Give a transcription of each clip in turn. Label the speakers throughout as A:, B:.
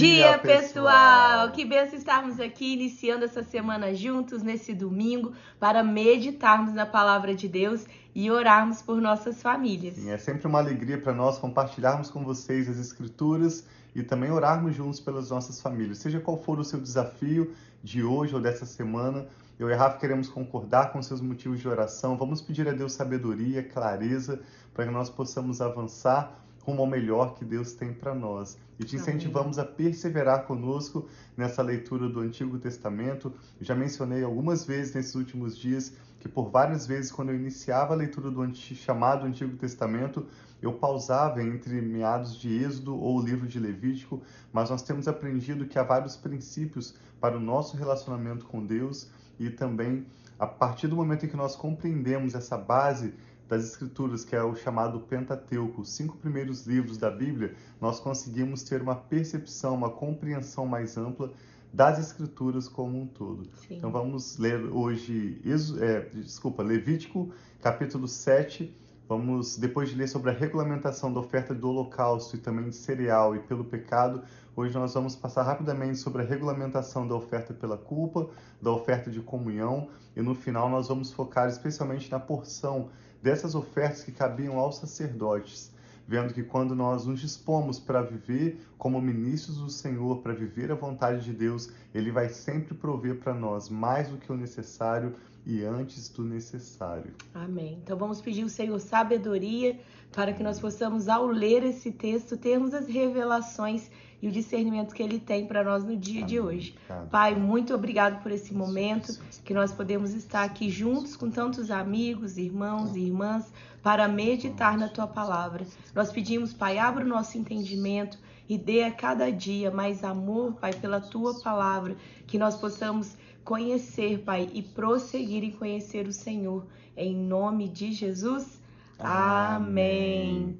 A: dia, pessoal! Que benção estarmos aqui iniciando essa semana juntos nesse domingo para meditarmos na palavra de Deus e orarmos por nossas famílias.
B: Sim, é sempre uma alegria para nós compartilharmos com vocês as escrituras e também orarmos juntos pelas nossas famílias. Seja qual for o seu desafio de hoje ou dessa semana, eu e Rafa queremos concordar com seus motivos de oração. Vamos pedir a Deus sabedoria, clareza, para que nós possamos avançar rumo ao melhor que Deus tem para nós. E te incentivamos a perseverar conosco nessa leitura do Antigo Testamento. Eu já mencionei algumas vezes nesses últimos dias que por várias vezes quando eu iniciava a leitura do chamado Antigo Testamento, eu pausava entre meados de Êxodo ou o livro de Levítico, mas nós temos aprendido que há vários princípios para o nosso relacionamento com Deus e também a partir do momento em que nós compreendemos essa base das Escrituras, que é o chamado Pentateuco, os cinco primeiros livros da Bíblia, nós conseguimos ter uma percepção, uma compreensão mais ampla das Escrituras como um todo. Sim. Então vamos ler hoje, é, desculpa, Levítico, capítulo 7. Vamos, depois de ler sobre a regulamentação da oferta do holocausto e também de cereal e pelo pecado, hoje nós vamos passar rapidamente sobre a regulamentação da oferta pela culpa, da oferta de comunhão e no final nós vamos focar especialmente na porção dessas ofertas que cabiam aos sacerdotes, vendo que quando nós nos dispomos para viver como ministros do Senhor, para viver a vontade de Deus, Ele vai sempre prover para nós mais do que o necessário e antes do necessário.
A: Amém. Então vamos pedir ao Senhor sabedoria para que nós possamos, ao ler esse texto, termos as revelações e o discernimento que Ele tem para nós no dia Amém. de hoje. Pai, muito obrigado por esse momento que nós podemos estar aqui juntos com tantos amigos, irmãos e irmãs para meditar na Tua palavra. Nós pedimos, Pai, abra o nosso entendimento e dê a cada dia mais amor, Pai, pela Tua palavra, que nós possamos conhecer, Pai, e prosseguir em conhecer o Senhor. Em nome de Jesus. Amém.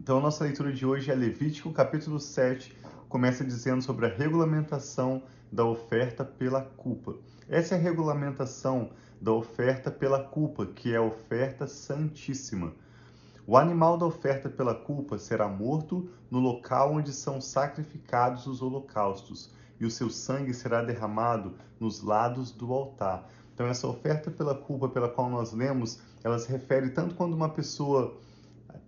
B: Então, a nossa leitura de hoje é Levítico, capítulo 7, começa dizendo sobre a regulamentação da oferta pela culpa. Essa é a regulamentação da oferta pela culpa, que é a oferta santíssima. O animal da oferta pela culpa será morto no local onde são sacrificados os holocaustos, e o seu sangue será derramado nos lados do altar. Então, essa oferta pela culpa pela qual nós lemos, ela se refere tanto quando uma pessoa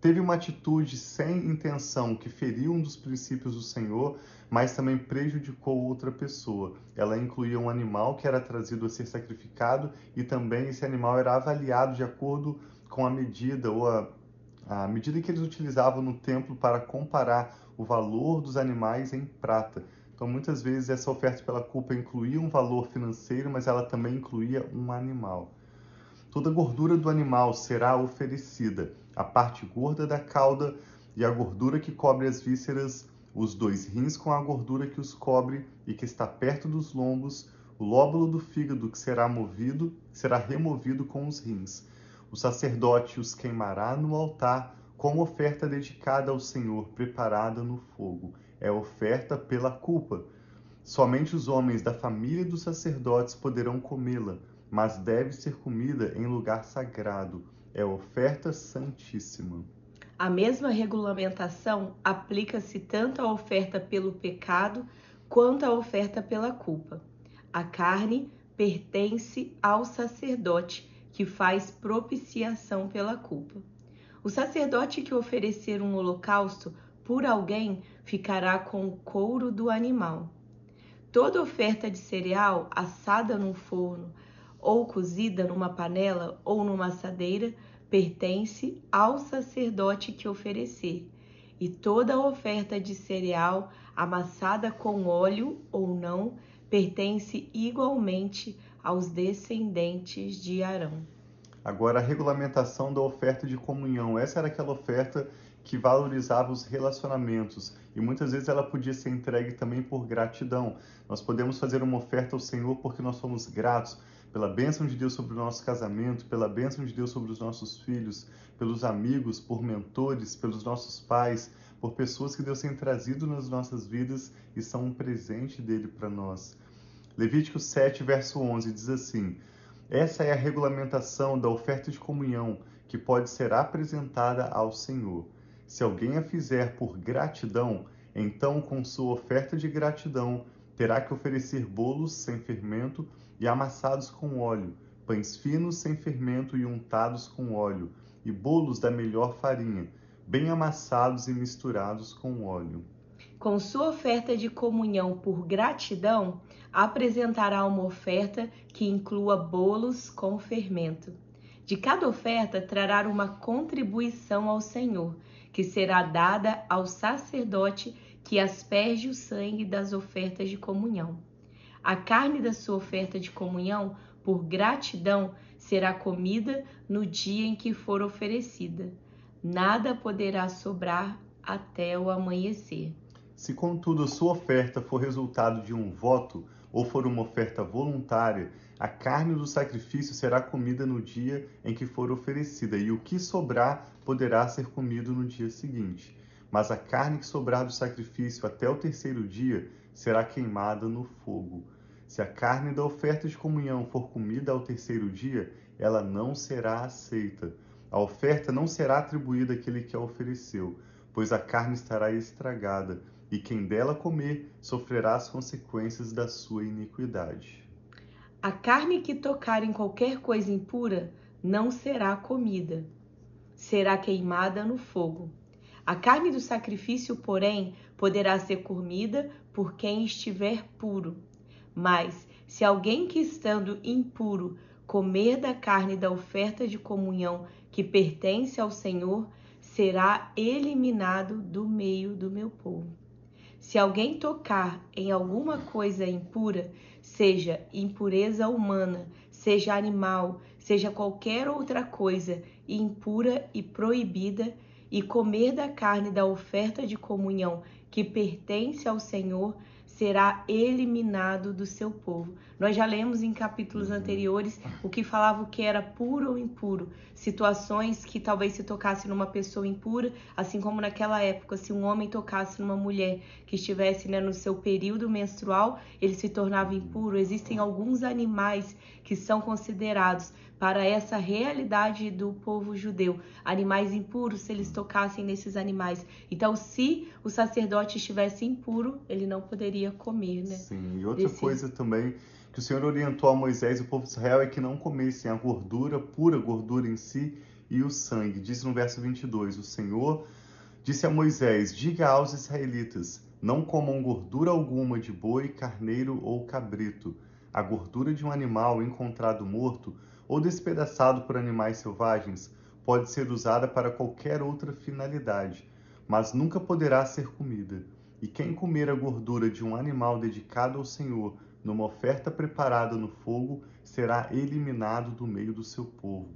B: teve uma atitude sem intenção que feriu um dos princípios do Senhor, mas também prejudicou outra pessoa. Ela incluía um animal que era trazido a ser sacrificado e também esse animal era avaliado de acordo com a medida ou a, a medida que eles utilizavam no templo para comparar o valor dos animais em prata. Então, muitas vezes, essa oferta pela culpa incluía um valor financeiro, mas ela também incluía um animal. Toda gordura do animal será oferecida, a parte gorda da cauda e a gordura que cobre as vísceras, os dois rins com a gordura que os cobre e que está perto dos lombos, o lóbulo do fígado que será movido, será removido com os rins. O sacerdote os queimará no altar como oferta dedicada ao Senhor, preparada no fogo. É oferta pela culpa. Somente os homens da família dos sacerdotes poderão comê-la mas deve ser comida em lugar sagrado. É oferta santíssima.
A: A mesma regulamentação aplica-se tanto à oferta pelo pecado quanto à oferta pela culpa. A carne pertence ao sacerdote que faz propiciação pela culpa. O sacerdote que oferecer um holocausto por alguém ficará com o couro do animal. Toda oferta de cereal assada no forno, ou cozida numa panela ou numa assadeira, pertence ao sacerdote que oferecer, e toda oferta de cereal amassada com óleo ou não pertence igualmente aos descendentes de Arão.
B: Agora, a regulamentação da oferta de comunhão. Essa era aquela oferta que valorizava os relacionamentos e muitas vezes ela podia ser entregue também por gratidão. Nós podemos fazer uma oferta ao Senhor porque nós somos gratos pela bênção de Deus sobre o nosso casamento, pela bênção de Deus sobre os nossos filhos, pelos amigos, por mentores, pelos nossos pais, por pessoas que Deus tem trazido nas nossas vidas e são um presente dele para nós. Levítico 7, verso 11 diz assim: Essa é a regulamentação da oferta de comunhão que pode ser apresentada ao Senhor. Se alguém a fizer por gratidão, Então, com sua oferta de gratidão, terá que oferecer bolos sem fermento e amassados com óleo, pães finos sem fermento e untados com óleo, e bolos da melhor farinha, bem amassados e misturados com óleo.
A: Com sua oferta de comunhão por gratidão, apresentará uma oferta que inclua bolos com fermento. De cada oferta trará uma contribuição ao Senhor, que será dada ao sacerdote que asperge o sangue das ofertas de comunhão. A carne da sua oferta de comunhão, por gratidão, será comida no dia em que for oferecida. Nada poderá sobrar até o amanhecer.
B: Se, contudo, sua oferta for resultado de um voto ou for uma oferta voluntária, a carne do sacrifício será comida no dia em que for oferecida, e o que sobrar poderá ser comido no dia seguinte. Mas a carne que sobrar do sacrifício até o terceiro dia será queimada no fogo. Se a carne da oferta de comunhão for comida ao terceiro dia, ela não será aceita. A oferta não será atribuída àquele que a ofereceu, pois a carne estará estragada e quem dela comer sofrerá as consequências da sua iniquidade.
A: A carne que tocar em qualquer coisa impura não será comida, será queimada no fogo. A carne do sacrifício, porém, poderá ser comida por quem estiver puro. Mas, se alguém que estando impuro comer da carne da oferta de comunhão que pertence ao Senhor, será eliminado do meio do meu povo. Se alguém tocar em alguma coisa impura, seja impureza humana, seja animal, seja qualquer outra coisa impura e proibida, e comer da carne da oferta de comunhão que pertence ao Senhor, será eliminado do seu povo. Nós já lemos em capítulos uhum. anteriores o que falava o que era puro ou impuro, situações que talvez se tocasse numa pessoa impura, assim como naquela época, se um homem tocasse numa mulher que estivesse né, no seu período menstrual, ele se tornava impuro. Existem alguns animais que são considerados para essa realidade do povo judeu. Animais impuros, se eles tocassem nesses animais. Então, se o sacerdote estivesse impuro, ele não poderia comer, né?
B: Sim, e outra Desse... coisa também que o Senhor orientou a Moisés e o povo de Israel é que não comessem a gordura, pura gordura em si, e o sangue. Diz no verso 22: O Senhor disse a Moisés: Diga aos israelitas: Não comam gordura alguma de boi, carneiro ou cabrito. A gordura de um animal encontrado morto ou despedaçado por animais selvagens pode ser usada para qualquer outra finalidade, mas nunca poderá ser comida. E quem comer a gordura de um animal dedicado ao Senhor numa oferta preparada no fogo será eliminado do meio do seu povo.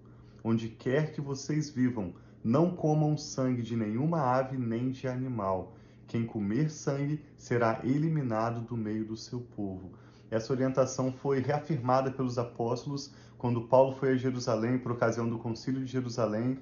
B: Onde quer que vocês vivam, não comam sangue de nenhuma ave nem de animal. Quem comer sangue será eliminado do meio do seu povo. Essa orientação foi reafirmada pelos apóstolos quando Paulo foi a Jerusalém por ocasião do Concílio de Jerusalém,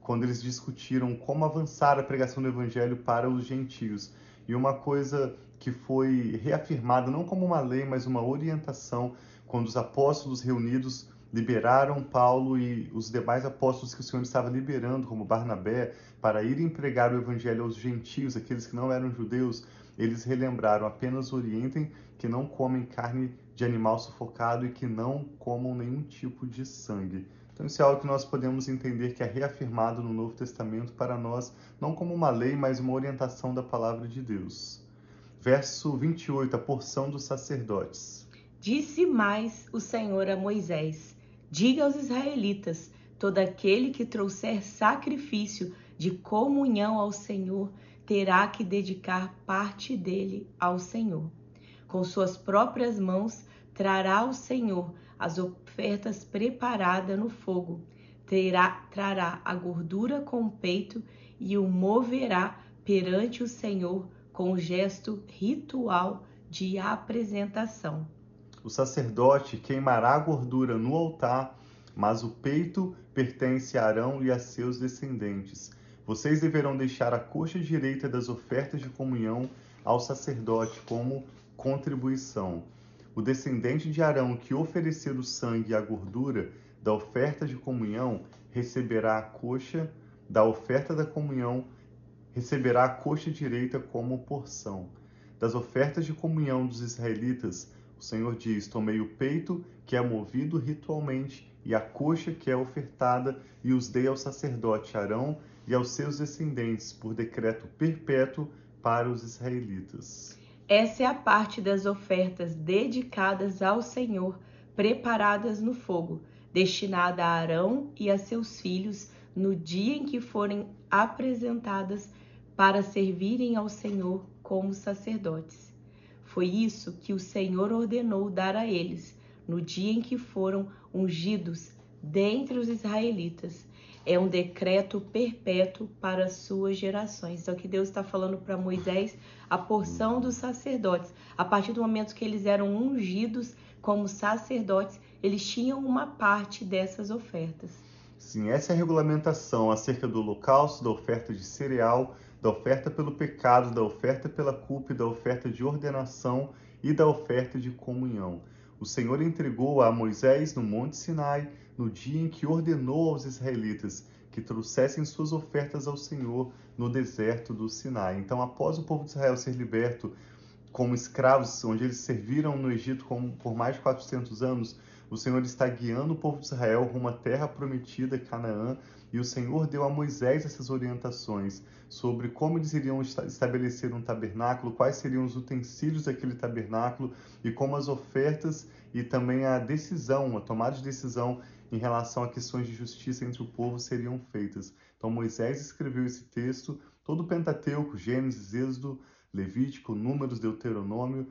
B: quando eles discutiram como avançar a pregação do evangelho para os gentios. E uma coisa que foi reafirmada não como uma lei, mas uma orientação, quando os apóstolos reunidos liberaram Paulo e os demais apóstolos que o Senhor estava liberando, como Barnabé, para irem pregar o evangelho aos gentios, aqueles que não eram judeus, eles relembraram: apenas orientem que não comem carne de animal sufocado e que não comam nenhum tipo de sangue. Então, isso é algo que nós podemos entender que é reafirmado no Novo Testamento para nós, não como uma lei, mas uma orientação da palavra de Deus. Verso 28, a porção dos sacerdotes.
A: Disse mais o Senhor a Moisés: Diga aos israelitas: todo aquele que trouxer sacrifício de comunhão ao Senhor terá que dedicar parte dele ao Senhor. Com suas próprias mãos trará ao Senhor as ofertas preparadas no fogo, terá, trará a gordura com o peito e o moverá perante o Senhor com o gesto ritual de apresentação.
B: O sacerdote queimará a gordura no altar, mas o peito pertence a Arão e a seus descendentes. Vocês deverão deixar a coxa direita das ofertas de comunhão ao sacerdote como contribuição. O descendente de Arão que oferecer o sangue e a gordura da oferta de comunhão receberá a coxa da oferta da comunhão receberá a coxa direita como porção. Das ofertas de comunhão dos israelitas, o Senhor diz: Tomei o peito, que é movido ritualmente, e a coxa, que é ofertada, e os dei ao sacerdote Arão e aos seus descendentes, por decreto perpétuo para os israelitas.
A: Essa é a parte das ofertas dedicadas ao Senhor, preparadas no fogo, destinada a Arão e a seus filhos no dia em que forem apresentadas para servirem ao Senhor como sacerdotes. Foi isso que o Senhor ordenou dar a eles no dia em que foram ungidos dentre os israelitas. É um decreto perpétuo para as suas gerações. Então, que Deus está falando para Moisés a porção dos sacerdotes. A partir do momento que eles eram ungidos como sacerdotes, eles tinham uma parte dessas ofertas.
B: Sim, essa é a regulamentação acerca do holocausto, da oferta de cereal, da oferta pelo pecado, da oferta pela culpa da oferta de ordenação e da oferta de comunhão. O Senhor entregou a Moisés no Monte Sinai no dia em que ordenou aos israelitas que trouxessem suas ofertas ao Senhor no deserto do Sinai. Então, após o povo de Israel ser liberto como escravos, onde eles serviram no Egito por mais de 400 anos, o Senhor está guiando o povo de Israel rumo à terra prometida, Canaã, e o Senhor deu a Moisés essas orientações sobre como eles iriam estabelecer um tabernáculo, quais seriam os utensílios daquele tabernáculo e como as ofertas e também a decisão, a tomada de decisão em relação a questões de justiça entre o povo seriam feitas. Então Moisés escreveu esse texto, todo o Pentateuco, Gênesis, Êxodo, Levítico, Números, Deuteronômio,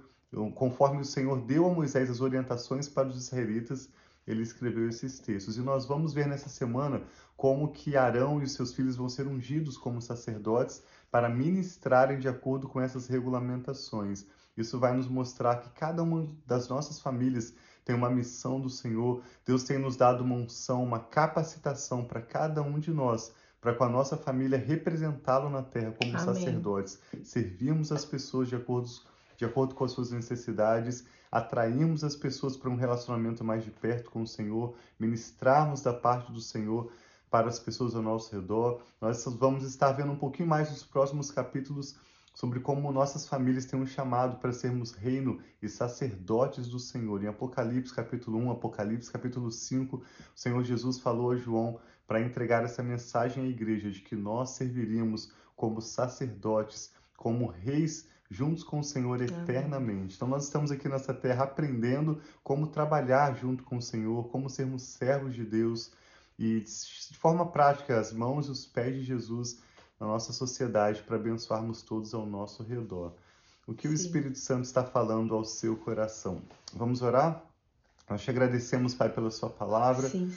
B: conforme o Senhor deu a Moisés as orientações para os israelitas, ele escreveu esses textos. E nós vamos ver nessa semana como que Arão e os seus filhos vão ser ungidos como sacerdotes para ministrarem de acordo com essas regulamentações. Isso vai nos mostrar que cada uma das nossas famílias tem uma missão do Senhor. Deus tem nos dado uma unção, uma capacitação para cada um de nós, para com a nossa família representá-lo na terra como Amém. sacerdotes, servirmos as pessoas de acordo de acordo com as suas necessidades, atrairmos as pessoas para um relacionamento mais de perto com o Senhor, ministrarmos da parte do Senhor para as pessoas ao nosso redor. Nós vamos estar vendo um pouquinho mais nos próximos capítulos sobre como nossas famílias têm um chamado para sermos reino e sacerdotes do Senhor. Em Apocalipse capítulo 1, Apocalipse capítulo 5, o Senhor Jesus falou a João para entregar essa mensagem à igreja de que nós serviríamos como sacerdotes, como reis juntos com o Senhor eternamente. Então nós estamos aqui nessa terra aprendendo como trabalhar junto com o Senhor, como sermos servos de Deus e de forma prática as mãos e os pés de Jesus na nossa sociedade para abençoarmos todos ao nosso redor. O que Sim. o Espírito Santo está falando ao seu coração? Vamos orar? Nós te agradecemos, Pai, pela sua palavra,
A: Sim,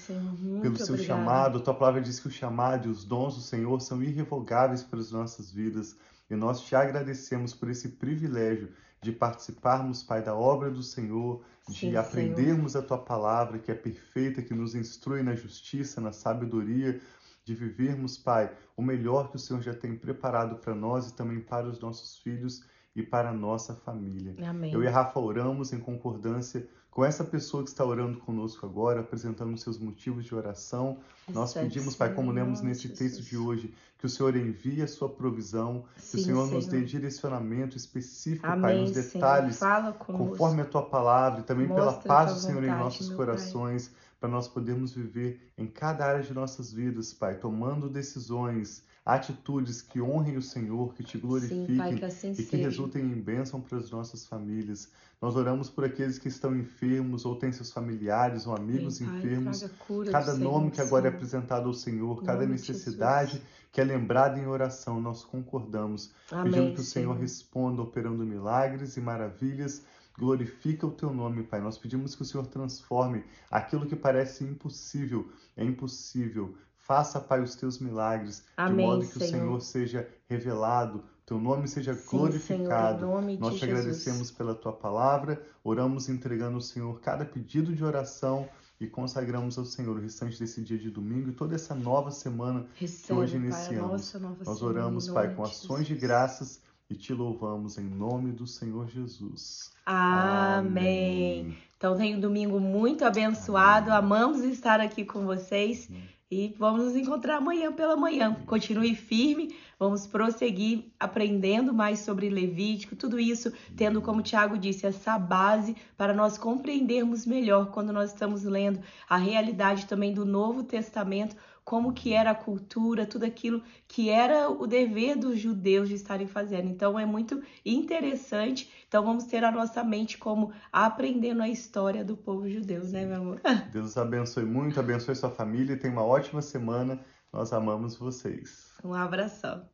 B: pelo seu
A: obrigada.
B: chamado. Tua palavra diz que o chamado e os dons do Senhor são irrevogáveis para as nossas vidas. E nós te agradecemos por esse privilégio de participarmos, Pai, da obra do Senhor, de Sim, aprendermos Senhor. a tua palavra, que é perfeita, que nos instrui na justiça, na sabedoria, de vivermos, Pai, o melhor que o Senhor já tem preparado para nós e também para os nossos filhos e para a nossa família.
A: Amém.
B: Eu e a Rafa oramos em concordância com essa pessoa que está orando conosco agora, apresentando seus motivos de oração. Nós pedimos, Pai, como lemos nesse texto de hoje, que o Senhor envie a sua provisão, Sim, que o Senhor, Senhor, nos dê direcionamento específico,
A: Amém,
B: Pai, nos detalhes, conforme a tua palavra e também Mostra pela paz do Senhor em nossos corações, para nós podermos viver em cada área de nossas vidas, Pai, tomando decisões atitudes que honrem o Senhor, que te glorifiquem Sim, pai, que assim e que seja. resultem em bênção para as nossas famílias. Nós oramos por aqueles que estão enfermos ou têm seus familiares ou amigos Sim, enfermos. Pai, cada nome Senhor, que agora é apresentado ao Senhor, cada necessidade que é lembrada em oração, nós concordamos, Amém, pedindo que o Senhor, Senhor responda operando milagres e maravilhas glorifica o teu nome, Pai. Nós pedimos que o Senhor transforme aquilo que parece impossível é impossível Faça, Pai, os teus milagres,
A: Amém,
B: de modo que
A: Senhor.
B: o Senhor seja revelado, teu nome seja Sim, glorificado.
A: Senhor,
B: Nós te
A: Jesus.
B: agradecemos pela tua palavra, oramos entregando ao Senhor cada pedido de oração e consagramos ao Senhor o restante desse dia de domingo e toda essa nova semana
A: Recebe,
B: que hoje iniciamos.
A: Pai,
B: Nós oramos, Pai, com ações de graças e te louvamos em nome do Senhor Jesus.
A: Amém. Amém. Então tenha um domingo muito abençoado. Amém. Amamos estar aqui com vocês. Amém. E vamos nos encontrar amanhã pela manhã. Continue firme, Vamos prosseguir aprendendo mais sobre Levítico, tudo isso tendo, como o Tiago disse, essa base para nós compreendermos melhor quando nós estamos lendo a realidade também do Novo Testamento, como que era a cultura, tudo aquilo que era o dever dos judeus de estarem fazendo. Então é muito interessante. Então vamos ter a nossa mente como aprendendo a história do povo judeu, né, meu amor?
B: Deus abençoe muito, abençoe sua família e tenha uma ótima semana. Nós amamos vocês.
A: Um abração.